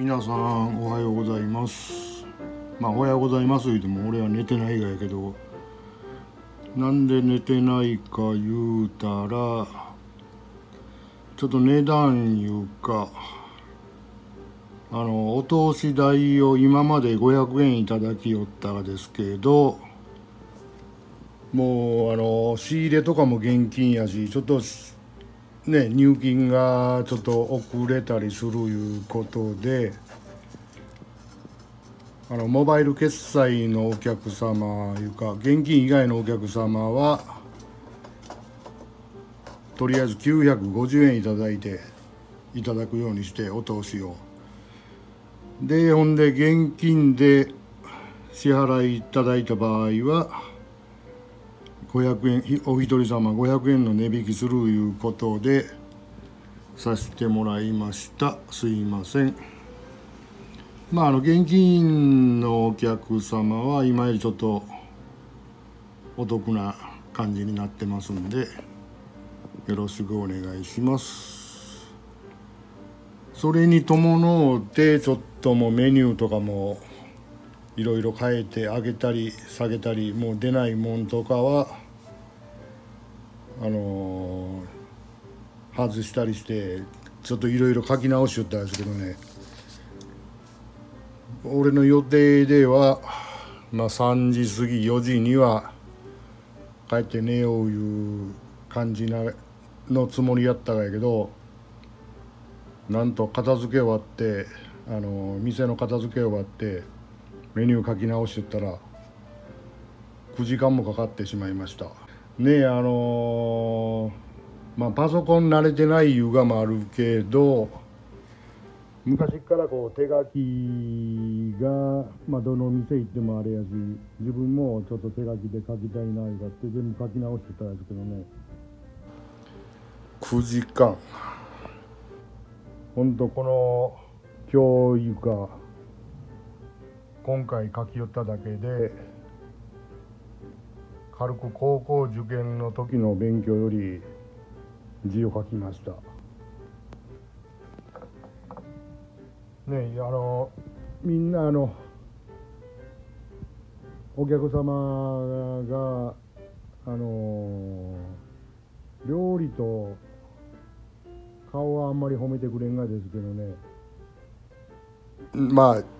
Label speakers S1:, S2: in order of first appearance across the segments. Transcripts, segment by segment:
S1: 皆さんおはようございます。まあおはようございます。言うても俺は寝てないがやけど。なんで寝てないか言うたらちょっと値段いうかあのお通し代を今まで500円いただきよったがですけどもうあの仕入れとかも現金やしちょっとね入金がちょっと遅れたりするいうことであのモバイル決済のお客様いうか現金以外のお客様はとりあえず950円いいていただくようにしてお通しを。でほんで現金で支払いいただいた場合は500円お一人様500円の値引きするいうことでさせてもらいました。すいません。まああの現金のお客様は今よりちょっとお得な感じになってますんでよろしくお願いします。それに伴ってちょっともうメニューとかもいろいろ変えて上げたり下げたりもう出ないもんとかはあのー、外したりしてちょっといろいろ書き直しよったんですけどね。俺の予定では、まあ、3時過ぎ4時には帰って寝よういう感じなのつもりやったがやけどなんと片付け終わってあの店の片付け終わってメニュー書き直してったら9時間もかかってしまいました。ねあのまあパソコン慣れてないいうがもあるけど昔からこう手書きが、まあ、どの店行ってもあれやし自分もちょっと手書きで書きたいないうかって全部書き直してたんですけどね。9時間。ほんとこの今日いうか今回書き寄っただけで軽く高校受験の時の勉強より字を書きました。ねあのみんなあのお客様があの料理と顔はあんまり褒めてくれんがですけどね。まあ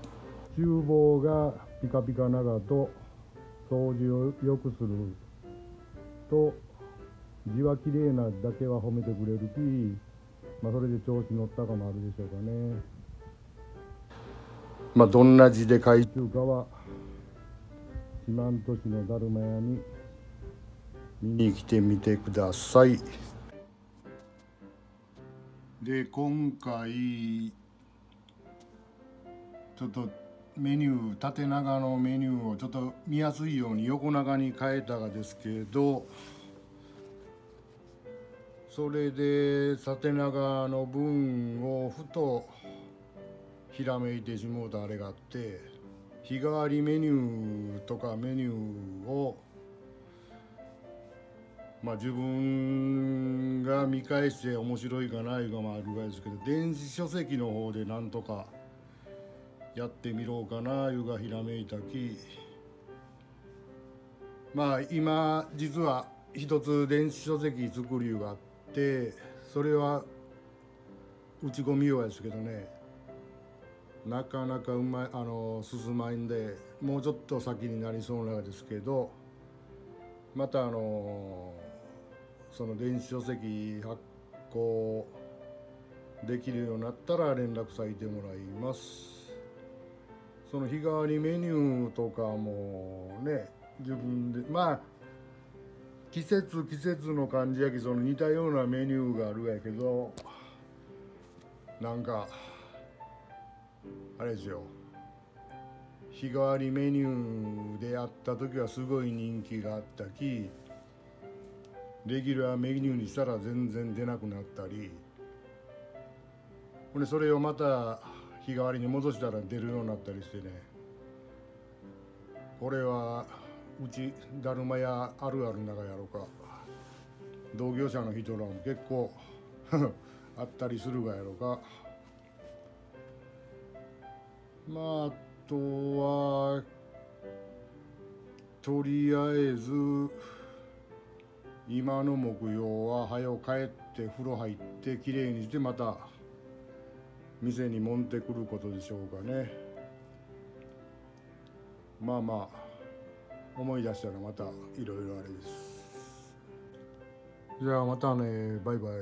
S1: 厨房がピカピカ長と掃除をよくすると字は綺麗なだけは褒めてくれるし、まあ、それで調子乗ったかもあるでしょうかね。まあどんな字で書いてるかは四万十市のだるま屋に見に来てみてください。で今回ちょっとメニュー縦長のメニューをちょっと見やすいように横長に変えたがですけどそれで縦長の分をふとひらめいてしもうたあれがあって日替わりメニューとかメニューをまあ自分が見返して面白いかないうのもあるぐらいですけど電子書籍の方でなんとかやってみろうかないうがひらめいたきまあ今実は一つ電子書籍作りがあってそれは打ち込みようやですけどねなかなかうまいあの進まいんでもうちょっと先になりそうなんですけどまたあのその電子書籍発行できるようになったら連絡させてもらいます。その日替わりメニューとかもね自分でまあ季節季節の感じやけどその似たようなメニューがあるやけどなんかあれですよ。日替わりメニューでやった時はすごい人気があったきレギュラーメニューにしたら全然出なくなったり。ほんでそれをまた日替わりに戻したら出るようになったりしてね。これはうちだるま屋あるある中やろうか。同業者の人らも結構 あったりするがやろうか。まああとはとりあえず今の目標は早く帰って風呂入ってきれいにしてまた店に持ってくることでしょうかね。まあまあ思い出したらまたいろいろあれです。じゃあまたねバイバイ。